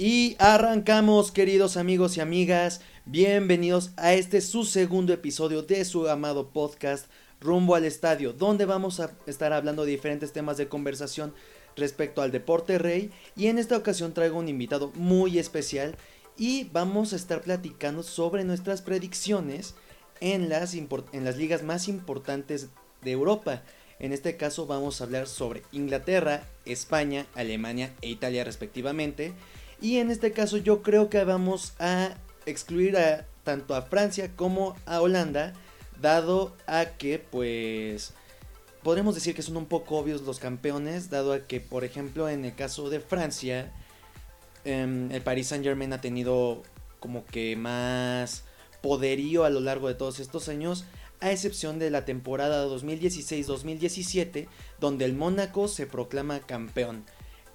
Y arrancamos, queridos amigos y amigas. Bienvenidos a este su segundo episodio de su amado podcast Rumbo al Estadio, donde vamos a estar hablando de diferentes temas de conversación respecto al deporte rey. Y en esta ocasión traigo un invitado muy especial y vamos a estar platicando sobre nuestras predicciones en las, en las ligas más importantes de Europa. En este caso vamos a hablar sobre Inglaterra, España, Alemania e Italia respectivamente. Y en este caso yo creo que vamos a excluir a, tanto a Francia como a Holanda, dado a que pues podremos decir que son un poco obvios los campeones, dado a que por ejemplo en el caso de Francia, em, el Paris Saint Germain ha tenido como que más poderío a lo largo de todos estos años, a excepción de la temporada 2016-2017, donde el Mónaco se proclama campeón.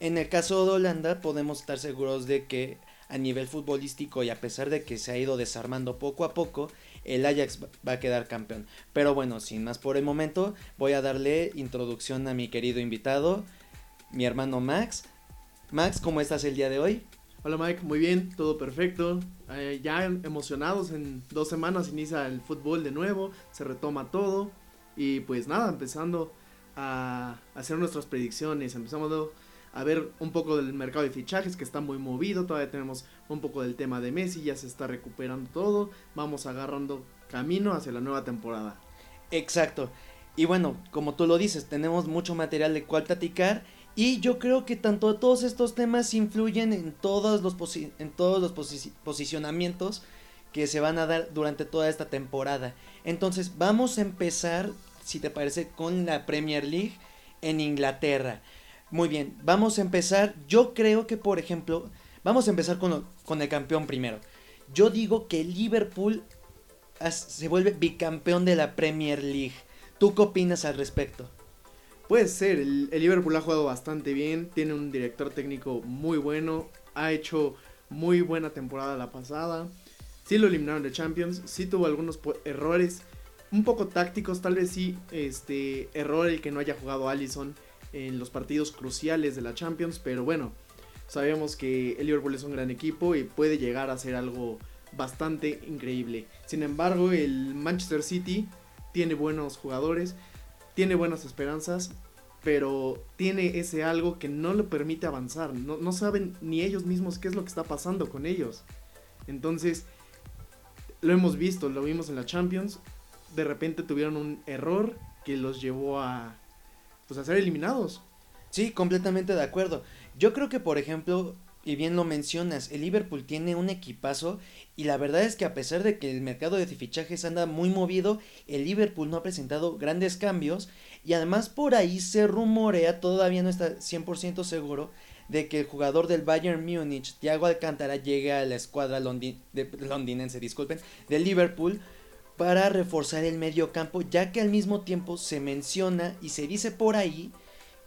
En el caso de Holanda podemos estar seguros de que a nivel futbolístico y a pesar de que se ha ido desarmando poco a poco, el Ajax va a quedar campeón. Pero bueno, sin más por el momento, voy a darle introducción a mi querido invitado, mi hermano Max. Max, ¿cómo estás el día de hoy? Hola Mike, muy bien, todo perfecto. Eh, ya emocionados, en dos semanas inicia el fútbol de nuevo, se retoma todo. Y pues nada, empezando a hacer nuestras predicciones, empezamos a ver un poco del mercado de fichajes que está muy movido, todavía tenemos un poco del tema de Messi, ya se está recuperando todo, vamos agarrando camino hacia la nueva temporada. Exacto. Y bueno, como tú lo dices, tenemos mucho material de cual platicar y yo creo que tanto todos estos temas influyen en todos los, en todos los posicionamientos que se van a dar durante toda esta temporada. Entonces vamos a empezar, si te parece, con la Premier League en Inglaterra. Muy bien, vamos a empezar. Yo creo que, por ejemplo, vamos a empezar con, con el campeón primero. Yo digo que Liverpool se vuelve bicampeón de la Premier League. ¿Tú qué opinas al respecto? Puede ser, el, Liverpool ha jugado bastante bien, tiene un director técnico muy bueno, ha hecho muy buena temporada la pasada. Sí lo eliminaron de Champions, sí tuvo algunos errores, un poco tácticos, tal vez sí, este error el que no haya jugado Allison en los partidos cruciales de la Champions, pero bueno, sabemos que el Liverpool es un gran equipo y puede llegar a ser algo bastante increíble. Sin embargo, el Manchester City tiene buenos jugadores, tiene buenas esperanzas, pero tiene ese algo que no le permite avanzar. No, saben ni ellos mismos qué es lo que está pasando con ellos. Entonces, lo hemos visto, lo vimos en la Champions. De repente tuvieron un error que los llevó a, pues, a ser eliminados. Sí, completamente de acuerdo. Yo creo que, por ejemplo, y bien lo mencionas, el Liverpool tiene un equipazo y la verdad es que a pesar de que el mercado de fichajes anda muy movido, el Liverpool no ha presentado grandes cambios y además por ahí se rumorea, todavía no está 100% seguro, de que el jugador del Bayern Múnich, Thiago Alcántara, llegue a la escuadra londinense, disculpen, del Liverpool para reforzar el medio campo, ya que al mismo tiempo se menciona y se dice por ahí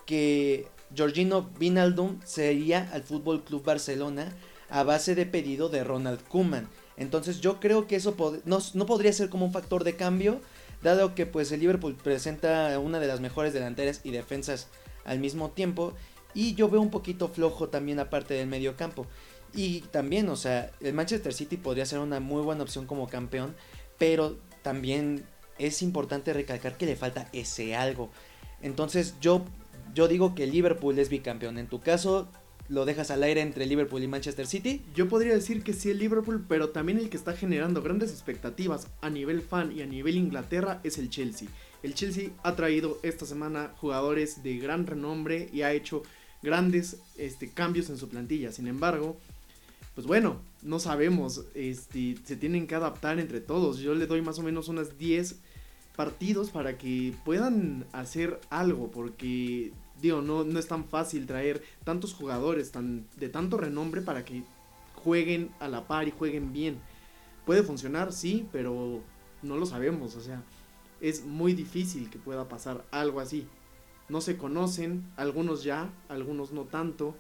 que Georgino Vinaldum sería al Fútbol Club Barcelona a base de pedido de Ronald Koeman. Entonces yo creo que eso no, podría ser como un factor de cambio, dado que pues el Liverpool presenta una de las mejores delanteras y defensas al mismo tiempo. Y yo veo un poquito flojo también aparte del medio campo. Y también, o sea, el Manchester City podría ser una muy buena opción como campeón, pero también es importante recalcar que le falta ese algo. Entonces yo yo digo que Liverpool es bicampeón. En tu caso, ¿lo dejas al aire entre Liverpool y Manchester City? Yo podría decir que sí el Liverpool, pero también el que está generando grandes expectativas a nivel fan y a nivel Inglaterra es el Chelsea. El Chelsea ha traído esta semana jugadores de gran renombre y ha hecho grandes este, cambios en su plantilla. Sin embargo, pues bueno, no sabemos, este, se tienen que adaptar entre todos. Yo le doy más o menos unas 10 partidos para que puedan hacer algo, porque digo, no, no es tan fácil traer tantos jugadores tan, de tanto renombre para que jueguen a la par y jueguen bien. Puede funcionar, sí, pero no lo sabemos, o sea, es muy difícil que pueda pasar algo así. No se conocen, algunos ya, algunos no tanto.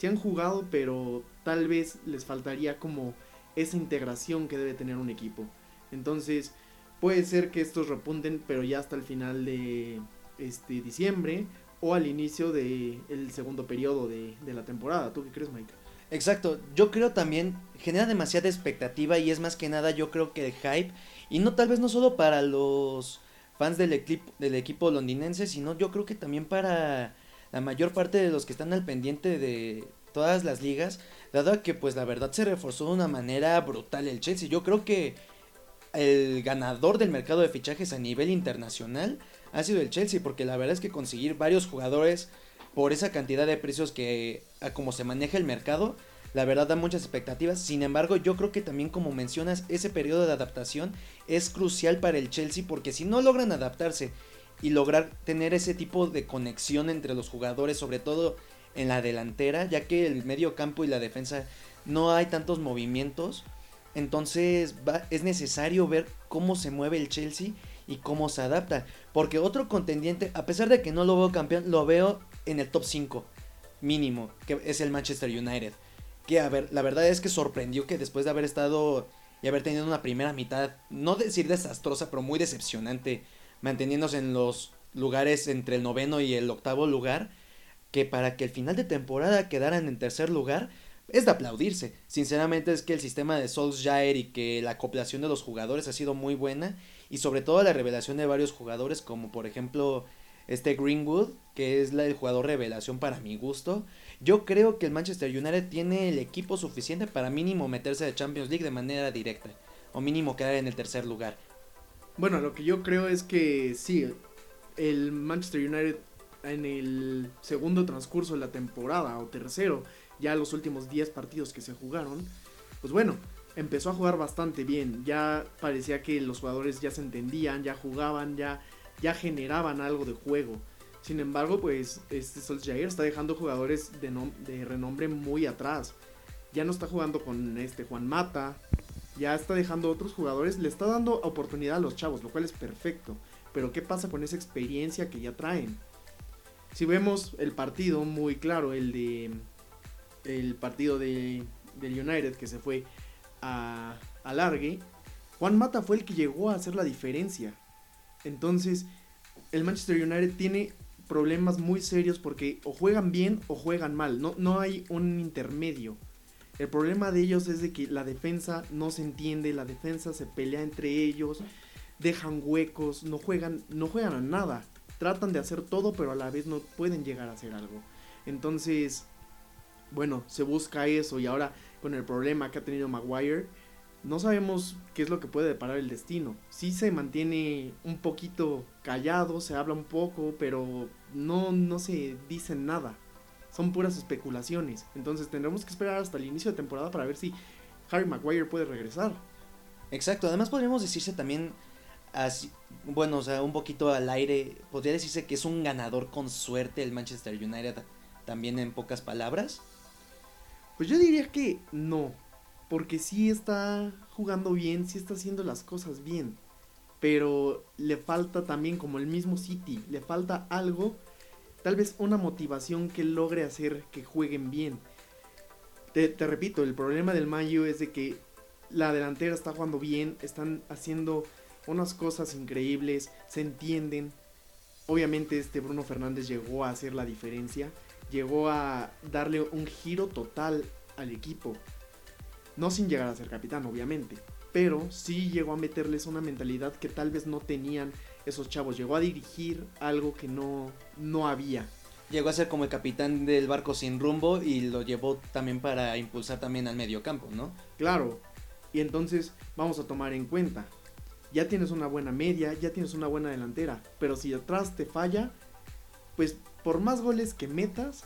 Se han jugado, pero tal vez les faltaría como esa integración que debe tener un equipo. Entonces, puede ser que estos repunten, pero ya hasta el final de este diciembre o al inicio del segundo periodo de, la temporada. ¿Tú qué crees, Mike? Exacto, yo creo también genera demasiada expectativa y es más que nada yo creo que el hype y no tal vez no solo para los fans del del equipo londinense, sino yo creo que también para la mayor parte de los que están al pendiente de todas las ligas, dado que pues la verdad se reforzó de una manera brutal el Chelsea. Yo creo que el ganador del mercado de fichajes a nivel internacional ha sido el Chelsea, porque la verdad es que conseguir varios jugadores por esa cantidad de precios que a como se maneja el mercado, la verdad da muchas expectativas. Sin embargo, yo creo que también como mencionas, ese periodo de adaptación es crucial para el Chelsea porque si no logran adaptarse y lograr tener ese tipo de conexión entre los jugadores, sobre todo en la delantera, ya que el medio campo y la defensa no hay tantos movimientos, entonces va, es necesario ver cómo se mueve el Chelsea y cómo se adapta. Porque otro contendiente, a pesar de que no lo veo campeón, lo veo en el top 5 mínimo, que es el Manchester United. Que a ver, la verdad es que sorprendió que después de haber estado y haber tenido una primera mitad, no decir desastrosa, pero muy decepcionante, manteniéndose en los lugares entre el noveno y el octavo lugar, que para que el final de temporada quedaran en tercer lugar, es de aplaudirse. Sinceramente es que el sistema de Solskjaer y que la acoplación de los jugadores ha sido muy buena y sobre todo la revelación de varios jugadores como por ejemplo este Greenwood, que es el jugador revelación para mi gusto. Yo creo que el Manchester United tiene el equipo suficiente para mínimo meterse a Champions League de manera directa o mínimo quedar en el tercer lugar. Bueno, lo que yo creo es que sí, el Manchester United en el segundo transcurso de la temporada o tercero ya los últimos 10 partidos que se jugaron, pues bueno, empezó a jugar bastante bien. Ya parecía que los jugadores ya se entendían, ya jugaban, ya, ya generaban algo de juego. Sin embargo, pues este Solskjaer está dejando jugadores de, de renombre muy atrás. Ya no está jugando con este Juan Mata, ya está dejando otros jugadores, le está dando oportunidad a los chavos, lo cual es perfecto. Pero ¿qué pasa con esa experiencia que ya traen? Si vemos el partido muy claro, el de el partido de, del United que se fue a, a largue, Juan Mata fue el que llegó a hacer la diferencia. Entonces, el Manchester United tiene problemas muy serios porque o juegan bien o juegan mal. No, no hay un intermedio. El problema de ellos es de que la defensa no se entiende, la defensa se pelea entre ellos, dejan huecos, no juegan, no juegan a nada. Tratan de hacer todo, pero a la vez no pueden llegar a hacer algo. Entonces, bueno, se busca eso y ahora con el problema que ha tenido Maguire, no sabemos qué es lo que puede deparar el destino. Sí se mantiene un poquito callado, se habla un poco, pero no, no se dice nada. Son puras especulaciones. Entonces tendremos que esperar hasta el inicio de temporada para ver si Harry Maguire puede regresar. Exacto, además podríamos decirse también, así, bueno, o sea, un poquito al aire, podría decirse que es un ganador con suerte el Manchester United, también en pocas palabras. Pues yo diría que no. Porque sí está jugando bien, sí está haciendo las cosas bien. Pero le falta también, como el mismo City, le falta algo, tal vez una motivación que logre hacer que jueguen bien. Te, repito, el problema del Mayo es de que la delantera está jugando bien, están haciendo unas cosas increíbles, se entienden. Obviamente este Bruno Fernández llegó a hacer la diferencia llegó a darle un giro total al equipo. No sin llegar a ser capitán, obviamente. Pero sí llegó a meterles una mentalidad que tal vez no tenían esos chavos. Llegó a dirigir algo que no, no había. Llegó a ser como el capitán del barco sin rumbo y lo llevó también para impulsar también al medio campo, ¿no? Claro. Y entonces vamos a tomar en cuenta. Ya tienes una buena media, ya tienes una buena delantera. Pero si atrás te falla, pues por más goles que metas,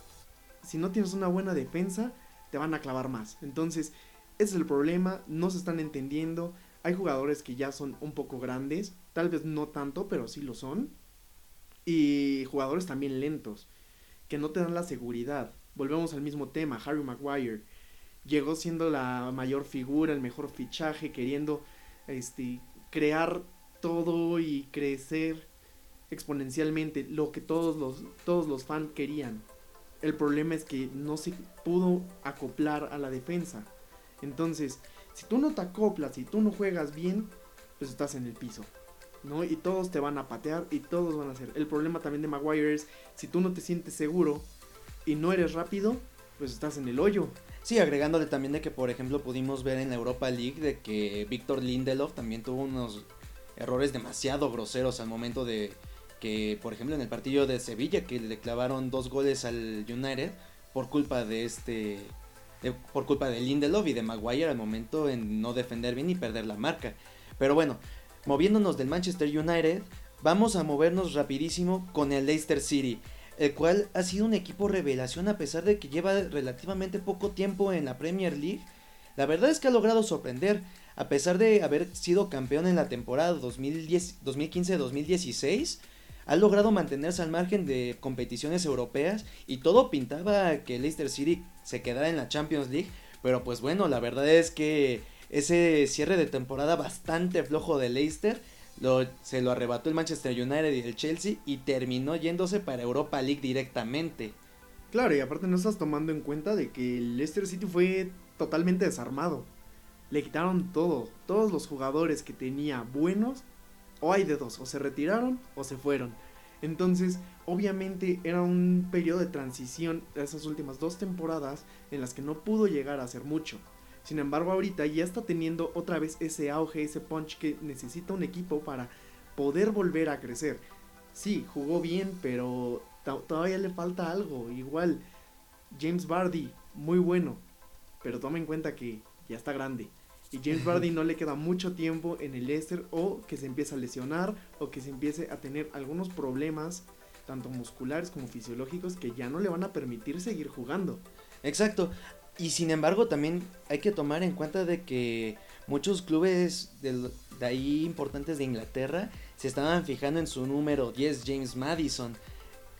si no tienes una buena defensa, te van a clavar más. Entonces, ese es el problema, no se están entendiendo. Hay jugadores que ya son un poco grandes, tal vez no tanto, pero sí lo son. Y jugadores también lentos, que no te dan la seguridad. Volvemos al mismo tema, Harry Maguire llegó siendo la mayor figura, el mejor fichaje, queriendo este, crear todo y crecer exponencialmente lo que todos los, todos los fans querían. El problema es que no se pudo acoplar a la defensa. Entonces, si tú no te acoplas y tú no juegas bien, pues estás en el piso. ¿no? Y todos te van a patear y todos van a hacer. El problema también de Maguire es, si tú no te sientes seguro y no eres rápido, pues estás en el hoyo. Sí, agregándole también de que, por ejemplo, pudimos ver en la Europa League de que Víctor Lindelof también tuvo unos errores demasiado groseros al momento de que, por ejemplo, en el partido de Sevilla, que le clavaron dos goles al United por culpa de este. Por culpa de Lindelof y de Maguire al momento en no defender bien y perder la marca. Pero bueno, moviéndonos del Manchester United, vamos a movernos rapidísimo con el Leicester City el cual ha sido un equipo revelación a pesar de que lleva relativamente poco tiempo en la Premier League. La verdad es que ha logrado sorprender, a pesar de haber sido campeón en la temporada 2015-2016, ha logrado mantenerse al margen de competiciones europeas y todo pintaba que Leicester City se quedara en la Champions League, pero pues bueno, la verdad es que ese cierre de temporada bastante flojo de Leicester se lo arrebató el Manchester United y el Chelsea y terminó yéndose para Europa League directamente. Claro, y aparte no estás tomando en cuenta de que el Leicester City fue totalmente desarmado. Le quitaron todo, todos los jugadores que tenía buenos, o hay de dos, o se retiraron o se fueron. Entonces, obviamente era un periodo de transición esas últimas dos temporadas en las que no pudo llegar a hacer mucho. Sin embargo, ahorita ya está teniendo otra vez ese auge, ese punch que necesita un equipo para poder volver a crecer. Sí, jugó bien, pero todavía le falta algo. Igual, James Bardi, muy bueno, pero toma en cuenta que ya está grande. Y James Bardi no le queda mucho tiempo en el Leicester o que se empiece a lesionar o que se empiece a tener algunos problemas, tanto musculares como fisiológicos, que ya no le van a permitir seguir jugando. Exacto. Y sin embargo, también hay que tomar en cuenta de que muchos clubes de, ahí importantes de Inglaterra se estaban fijando en su número 10, James Madison.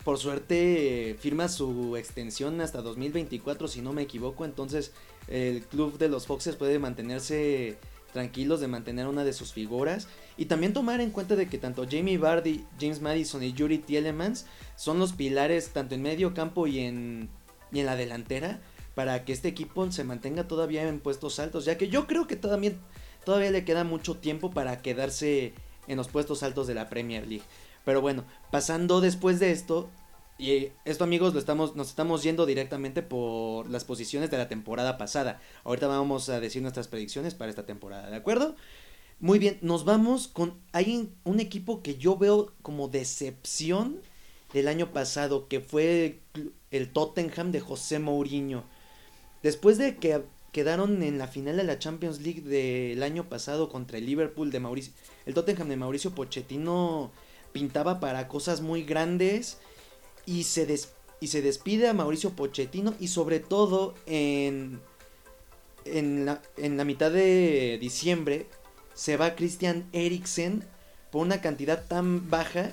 Por suerte firma su extensión hasta 2024, si no me equivoco. Entonces el club de los Foxes puede mantenerse tranquilos de mantener una de sus figuras. Y también tomar en cuenta de que tanto Jamie Vardy, James Madison y Yuri Tielemans son los pilares tanto en medio campo y en, y en la delantera para que este equipo se mantenga todavía en puestos altos, ya que yo creo que todavía, todavía le queda mucho tiempo para quedarse en los puestos altos de la Premier League. Pero bueno, pasando después de esto, y esto amigos lo estamos, nos estamos yendo directamente por las posiciones de la temporada pasada. Ahorita vamos a decir nuestras predicciones para esta temporada, ¿de acuerdo? Muy bien, nos vamos con... Hay un equipo que yo veo como decepción del año pasado, que fue el Tottenham de José Mourinho. Después de que quedaron en la final de la Champions League del año pasado contra el Liverpool de Mauricio, el Tottenham de Mauricio Pochettino pintaba para cosas muy grandes y se, y se despide a Mauricio Pochettino y sobre todo en, en, la, en la mitad de diciembre se va Christian Eriksen por una cantidad tan baja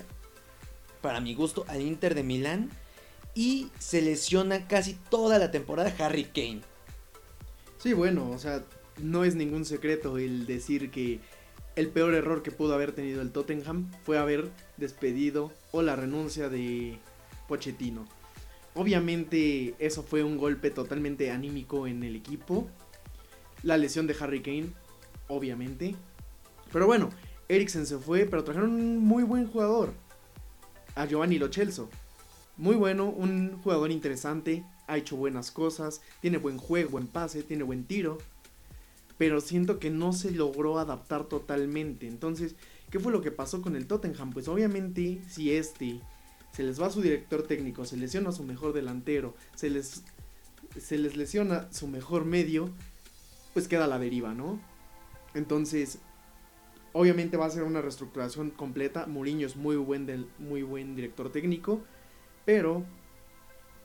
para mi gusto al Inter de Milán y se lesiona casi toda la temporada Harry Kane. Sí, bueno, o sea, no es ningún secreto el decir que el peor error que pudo haber tenido el Tottenham fue haber despedido o la renuncia de Pochettino. Obviamente eso fue un golpe totalmente anímico en el equipo. La lesión de Harry Kane, obviamente. Pero bueno, Eriksen se fue, pero trajeron un muy buen jugador. A Giovanni Lo muy bueno, un jugador interesante, ha hecho buenas cosas, tiene buen juego, buen pase, tiene buen tiro, pero siento que no se logró adaptar totalmente. Entonces, ¿qué fue lo que pasó con el Tottenham? Pues obviamente, si este se les va su director técnico, se lesiona su mejor delantero, se les, se les lesiona su mejor medio, pues queda la deriva, ¿no? Entonces, obviamente va a ser una reestructuración completa. Mourinho es muy buen, del, muy buen director técnico pero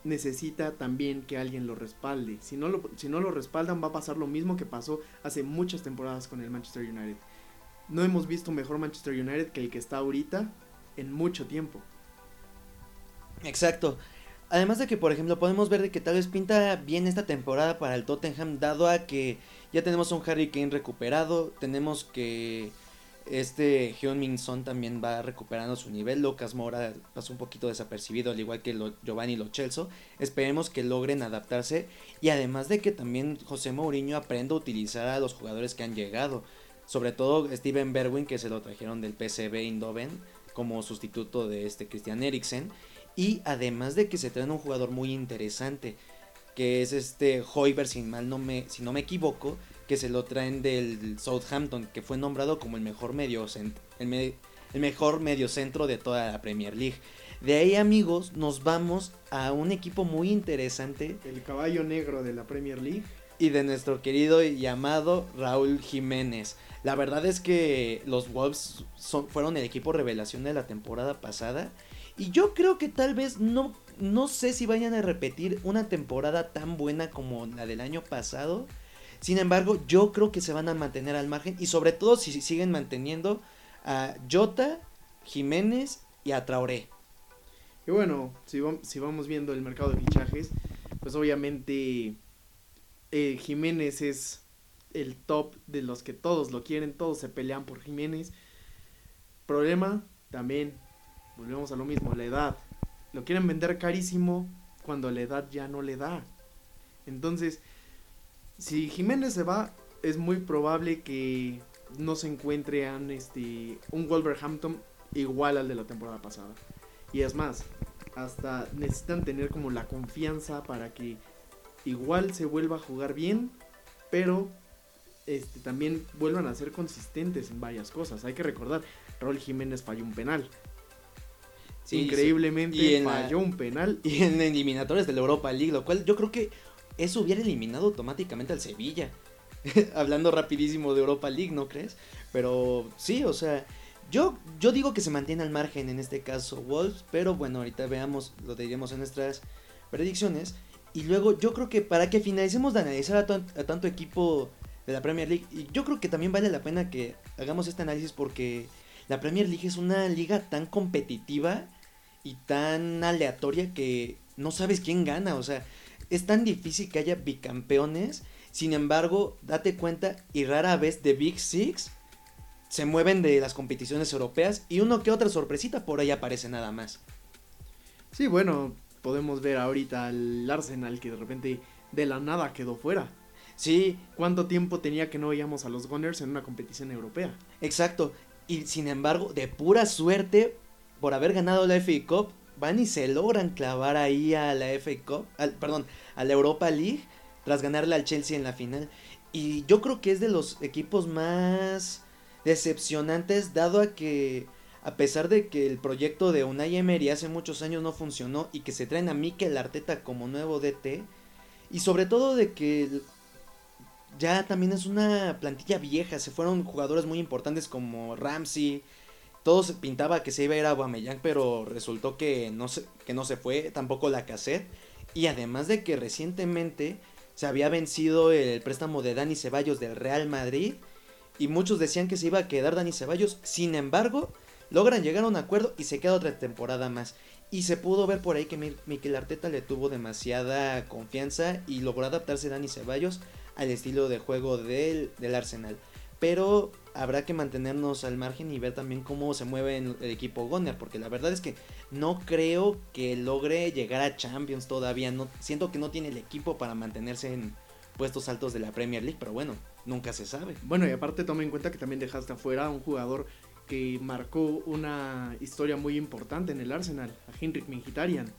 necesita también que alguien lo respalde. Si no lo, si no lo respaldan va a pasar lo mismo que pasó hace muchas temporadas con el Manchester United. No hemos visto mejor Manchester United que el que está ahorita en mucho tiempo. Exacto. Además de que, por ejemplo, podemos ver de que tal vez pinta bien esta temporada para el Tottenham, dado a que ya tenemos a un Harry Kane recuperado, tenemos que este Hyun-Min Son también va recuperando su nivel. Lucas Mora pasó un poquito desapercibido, al igual que Giovanni Lo Celso. Esperemos que logren adaptarse. Y además de que también José Mourinho aprenda a utilizar a los jugadores que han llegado. Sobre todo Steven Berwin, que se lo trajeron del PSV Eindhoven como sustituto de este Christian Eriksen. Y además de que se trae un jugador muy interesante. que es este Hoiberg, si, mal no me, si no me equivoco, que se lo traen del Southampton, que fue nombrado como el mejor medio, el, el mejor medio centro de toda la Premier League. De ahí, amigos, nos vamos a un equipo muy interesante. El caballo negro de la Premier League. Y de nuestro querido y llamado Raúl Jiménez. La verdad es que los Wolves son, fueron el equipo revelación de la temporada pasada. Y yo creo que tal vez no, no sé si vayan a repetir una temporada tan buena como la del año pasado. Sin embargo, yo creo que se van a mantener al margen. Y sobre todo si siguen manteniendo a Jota, Jiménez y a Traoré. Y bueno, si, vamos viendo el mercado de fichajes, pues obviamente eh, Jiménez es el top de los que todos lo quieren, todos se pelean por Jiménez. Problema, también, volvemos a lo mismo, la edad. Lo quieren vender carísimo cuando la edad ya no le da. Entonces, si Jiménez se va, es muy probable que no se encuentre este, un Wolverhampton igual al de la temporada pasada. Y es más, hasta necesitan tener como la confianza para que igual se vuelva a jugar bien, pero este, también vuelvan a ser consistentes en varias cosas. Hay que recordar, Raúl Jiménez falló un penal. Increíblemente falló un penal. Y en eliminatorios de la Europa League, lo cual yo creo que eso hubiera eliminado automáticamente al Sevilla. Hablando rapidísimo de Europa League, ¿no crees? Pero sí, o sea, yo, yo digo que se mantiene al margen en este caso Wolves, pero bueno, ahorita veamos, lo diremos en nuestras predicciones. Y luego yo creo que para que finalicemos de analizar a, tanto equipo de la Premier League, y yo creo que también vale la pena que hagamos este análisis porque la Premier League es una liga tan competitiva y tan aleatoria que no sabes quién gana, o sea, es tan difícil que haya bicampeones, sin embargo, date cuenta y rara vez de Big Six se mueven de las competiciones europeas y uno que otra sorpresita por ahí aparece nada más. Sí, bueno, podemos ver ahorita al Arsenal que de repente de la nada quedó fuera. Sí. ¿Cuánto tiempo tenía que no veíamos a los Gunners en una competición europea? Exacto. Y sin embargo, de pura suerte, por haber ganado la FA Cup, van y se logran clavar ahí a la FA Cup, perdón, a la Europa League, tras ganarle al Chelsea en la final. Y yo creo que es de los equipos más decepcionantes dado a que a pesar de que el proyecto de Unai Emery hace muchos años no funcionó y que se traen a Mikel Arteta como nuevo DT y sobre todo de que ya también es una plantilla vieja, se fueron jugadores muy importantes como Ramsey, todo se pintaba que se iba a ir a Aubameyang, pero resultó que no se, que no se fue, tampoco la cassette y además de que recientemente se había vencido el préstamo de Dani Ceballos del Real Madrid y muchos decían que se iba a quedar Dani Ceballos. Sin embargo, logran llegar a un acuerdo y se queda otra temporada más. Y se pudo ver por ahí que Mikel Arteta le tuvo demasiada confianza y logró adaptarse Dani Ceballos al estilo de juego del, del Arsenal. Pero habrá que mantenernos al margen y ver también cómo se mueve el equipo Gunner, porque la verdad es que no creo que logre llegar a Champions todavía. No, siento que no tiene el equipo para mantenerse en puestos altos de la Premier League, pero bueno, nunca se sabe. Bueno, y aparte toma en cuenta que también dejaste afuera a un jugador que marcó una historia muy importante en el Arsenal, a Henrik Mkhitaryan.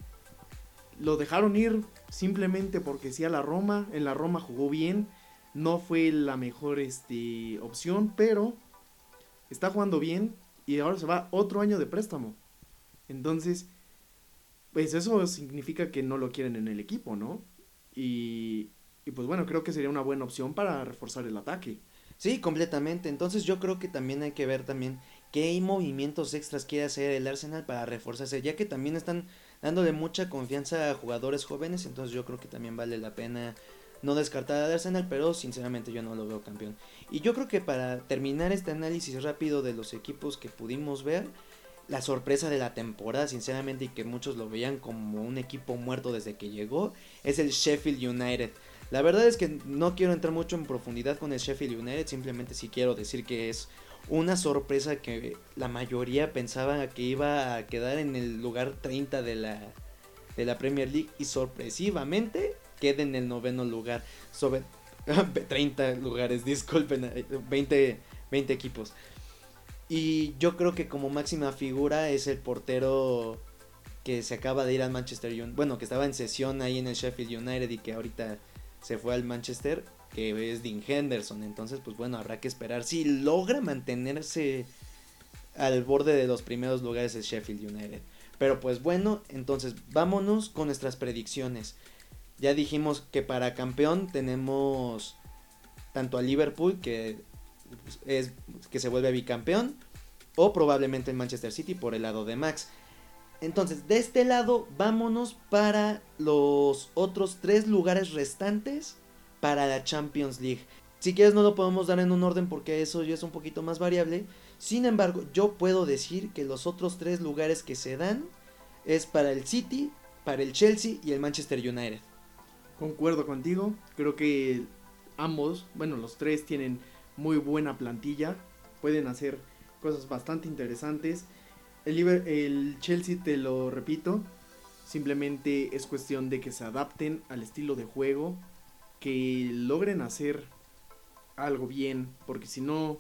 Lo dejaron ir simplemente porque sí a la Roma, en la Roma jugó bien, no fue la mejor este, opción, pero está jugando bien y ahora se va otro año de préstamo. Entonces, pues eso significa que no lo quieren en el equipo, ¿no? Y y pues bueno, creo que sería una buena opción para reforzar el ataque. Sí, completamente. Entonces yo creo que también hay que ver también qué movimientos extras quiere hacer el Arsenal para reforzarse, ya que también están dándole mucha confianza a jugadores jóvenes, entonces yo creo que también vale la pena no descartar al Arsenal, pero sinceramente yo no lo veo campeón. Y yo creo que para terminar este análisis rápido de los equipos que pudimos ver, la sorpresa de la temporada, sinceramente, y que muchos lo veían como un equipo muerto desde que llegó, es el Sheffield United. La verdad es que no quiero entrar mucho en profundidad con el Sheffield United, simplemente sí quiero decir que es una sorpresa que la mayoría pensaba que iba a quedar en el lugar 30 de la, de la Premier League y sorpresivamente queda en el noveno lugar. Sobre 30 lugares, disculpen, 20, 20 equipos. Y yo creo que como máxima figura es el portero que se acaba de ir al Manchester United, bueno, que estaba en sesión ahí en el Sheffield United y que ahorita se fue al Manchester, que es Dean Henderson. Entonces, pues bueno, habrá que esperar si logra mantenerse al borde de los primeros lugares el Sheffield United. Pero pues bueno, entonces vámonos con nuestras predicciones. Ya dijimos que para campeón tenemos tanto a Liverpool que es que se vuelve bicampeón o probablemente el Manchester City por el lado de Max. Entonces, de este lado, vámonos para los otros tres lugares restantes para la Champions League. Si quieres no lo podemos dar en un orden porque eso ya es un poquito más variable. Sin embargo, yo puedo decir que los otros tres lugares que se dan es para el City, para el Chelsea y el Manchester United. Concuerdo contigo, creo que ambos, bueno, los tres tienen muy buena plantilla, pueden hacer cosas bastante interesantes. El, el Chelsea, te lo repito, simplemente es cuestión de que se adapten al estilo de juego, que logren hacer algo bien, porque si no,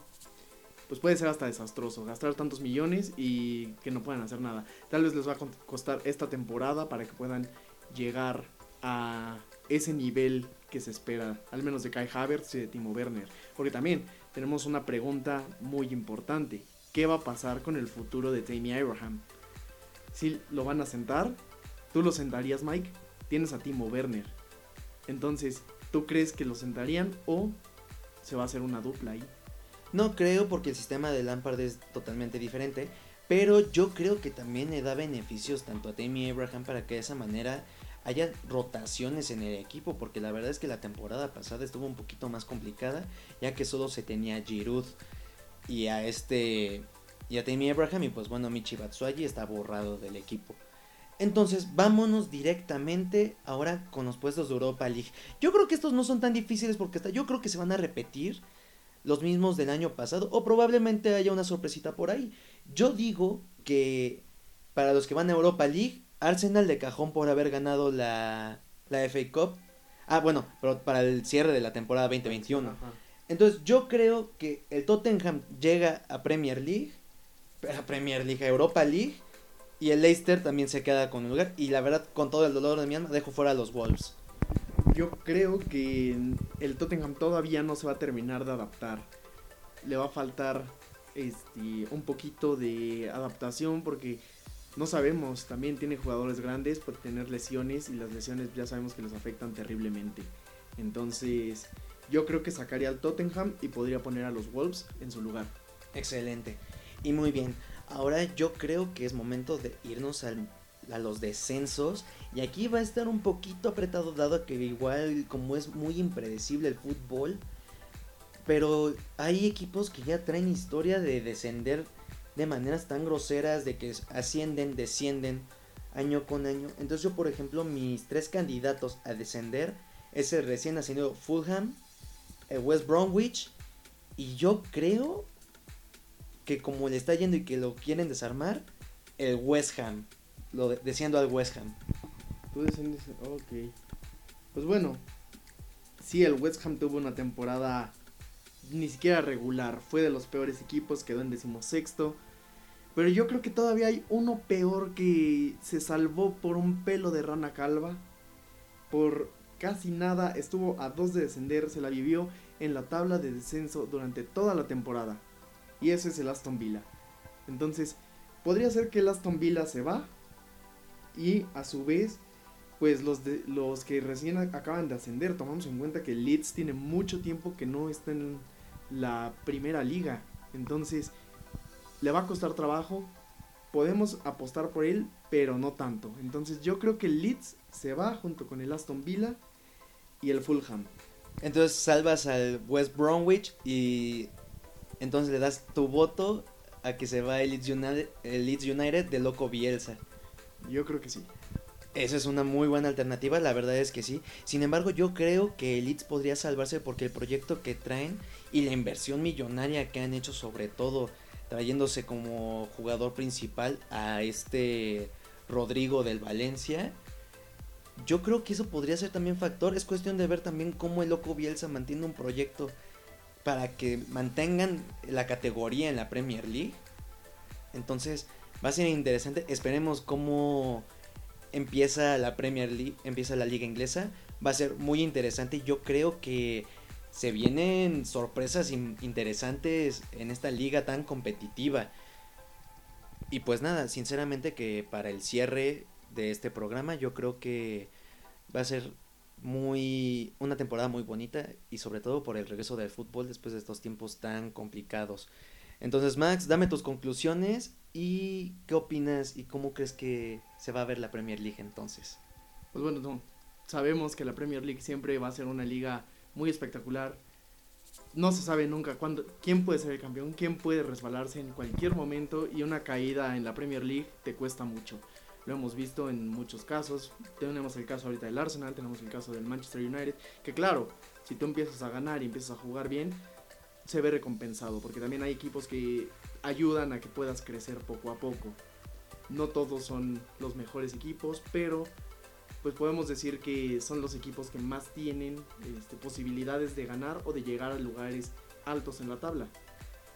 pues puede ser hasta desastroso, gastar tantos millones y que no puedan hacer nada. Tal vez les va a costar esta temporada para que puedan llegar a ese nivel que se espera, al menos de Kai Havertz y de Timo Werner. Porque también tenemos una pregunta muy importante. ¿Qué va a pasar con el futuro de Tammy Abraham? Si lo van a sentar, ¿tú lo sentarías, Mike? Tienes a Timo Werner. Entonces, ¿tú crees que lo sentarían o se va a hacer una dupla ahí? No creo porque el sistema de Lampard es totalmente diferente. Pero yo creo que también le da beneficios tanto a Tammy Abraham para que de esa manera haya rotaciones en el equipo, porque la verdad es que la temporada pasada estuvo un poquito más complicada, ya que solo se tenía Giroud y a este y a Tammy Abraham y pues bueno, Michi Batshuayi está borrado del equipo. Entonces, vámonos directamente ahora con los puestos de Europa League. Yo creo que estos no son tan difíciles porque hasta yo creo que se van a repetir los mismos del año pasado o probablemente haya una sorpresita por ahí. Yo digo que para los que van a Europa League Arsenal de cajón por haber ganado la, la FA Cup. Ah, bueno, pero para el cierre de la temporada 2021. Entonces yo creo que el Tottenham llega a Premier League, a Premier League, a Europa League, y el Leicester también se queda con el lugar. Y la verdad, con todo el dolor de mi alma, dejo fuera a los Wolves. Yo creo que el Tottenham todavía no se va a terminar de adaptar. Le va a faltar este, un poquito de adaptación porque no sabemos, también tiene jugadores grandes por tener lesiones y las lesiones ya sabemos que les afectan terriblemente. Entonces, yo creo que sacaría al Tottenham y podría poner a los Wolves en su lugar. Excelente. Y muy bien. Ahora yo creo que es momento de irnos a los descensos. Y aquí va a estar un poquito apretado dado que igual como es muy impredecible el fútbol. Pero hay equipos que ya traen historia de descender de maneras tan groseras de que ascienden, descienden año con año. Entonces yo, por ejemplo, mis tres candidatos a descender es el recién ascendido Fulham, el West Bromwich y yo creo que como le está yendo y que lo quieren desarmar, el West Ham, lo desciendo al West Ham. Tú desciendes, ok. Pues bueno, sí, el West Ham tuvo una temporada ni siquiera regular. Fue de los peores equipos, quedó en decimosexto. Pero yo creo que todavía hay uno peor que se salvó por un pelo de rana calva. Por casi nada, estuvo a dos de descender, se la vivió en la tabla de descenso durante toda la temporada. Y ese es el Aston Villa. Entonces, podría ser que el Aston Villa se va. Y a su vez, pues los, de, los que recién acaban de ascender, tomamos en cuenta que Leeds tiene mucho tiempo que no está en la primera liga. Entonces, le va a costar trabajo. Podemos apostar por él, pero no tanto. Entonces, yo creo que el Leeds se va junto con el Aston Villa y el Fulham. Entonces, salvas al West Bromwich y entonces le das tu voto a que se va el Leeds United, el Leeds United de Loco Bielsa. Yo creo que sí. Esa es una muy buena alternativa, la verdad es que sí. Sin embargo, yo creo que el podría salvarse porque el proyecto que traen y la inversión millonaria que han hecho, sobre todo trayéndose como jugador principal a este Rodrigo del Valencia, yo creo que eso podría ser también factor. Es cuestión de ver también cómo el loco Bielsa mantiene un proyecto para que mantengan la categoría en la Premier League. Entonces, Va a ser interesante. Esperemos cómo empieza la Premier League, empieza la liga inglesa. Va a ser muy interesante. Yo creo que se vienen sorpresas interesantes en esta liga tan competitiva. Y pues nada, sinceramente que para el cierre de este programa yo creo que va a ser muy una temporada muy bonita y sobre todo por el regreso del fútbol después de estos tiempos tan complicados. Entonces, Max, dame tus conclusiones y qué opinas y cómo crees que se va a ver la Premier League entonces. Pues bueno, sabemos que la Premier League siempre va a ser una liga muy espectacular. No se sabe nunca cuándo, quién puede ser el campeón, quién puede resbalarse en cualquier momento y una caída en la Premier League te cuesta mucho. Lo hemos visto en muchos casos. Tenemos el caso ahorita del Arsenal, tenemos el caso del Manchester United, que claro, si tú empiezas a ganar y empiezas a jugar bien, se ve recompensado, porque también hay equipos que ayudan a que puedas crecer poco a poco. No todos son los mejores equipos, pero pues podemos decir que son los equipos que más tienen este, posibilidades de ganar o de llegar a lugares altos en la tabla.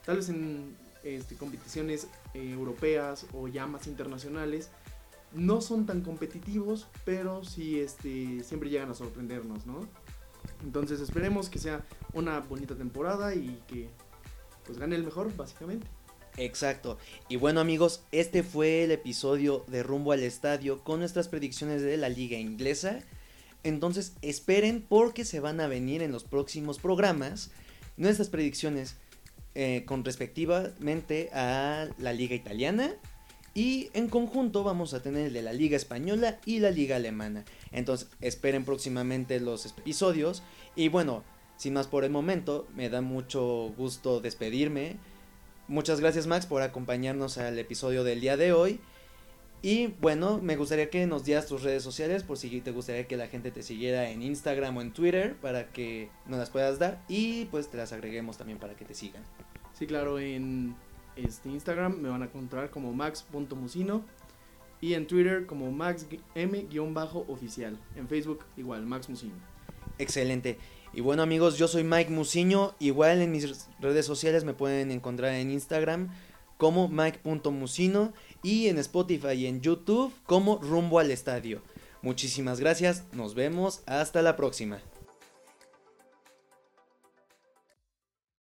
Tal vez en este, competiciones eh, europeas o ya más internacionales no son tan competitivos, pero sí este, siempre llegan a sorprendernos, ¿no? Entonces esperemos que sea una bonita temporada y que pues gane el mejor, básicamente. Exacto. Y bueno amigos, este fue el episodio de Rumbo al Estadio con nuestras predicciones de la liga inglesa. Entonces esperen porque se van a venir en los próximos programas nuestras predicciones eh, con respectivamente a la liga italiana. Y en conjunto vamos a tener de la liga española y la liga alemana. Entonces esperen próximamente los episodios. Y bueno, sin más por el momento, me da mucho gusto despedirme. Muchas gracias Max por acompañarnos al episodio del día de hoy. Y bueno, me gustaría que nos dieras tus redes sociales por si te gustaría que la gente te siguiera en Instagram o en Twitter para que nos las puedas dar y pues te las agreguemos también para que te sigan. Sí, claro, en este Instagram me van a encontrar como max.musino y en Twitter como maxm-oficial. En Facebook igual, Max Musino. Excelente. Y bueno amigos, yo soy Mike Musiño. Igual en mis redes sociales me pueden encontrar en Instagram como mike.musino y en Spotify y en YouTube como rumbo al estadio. Muchísimas gracias, nos vemos, hasta la próxima.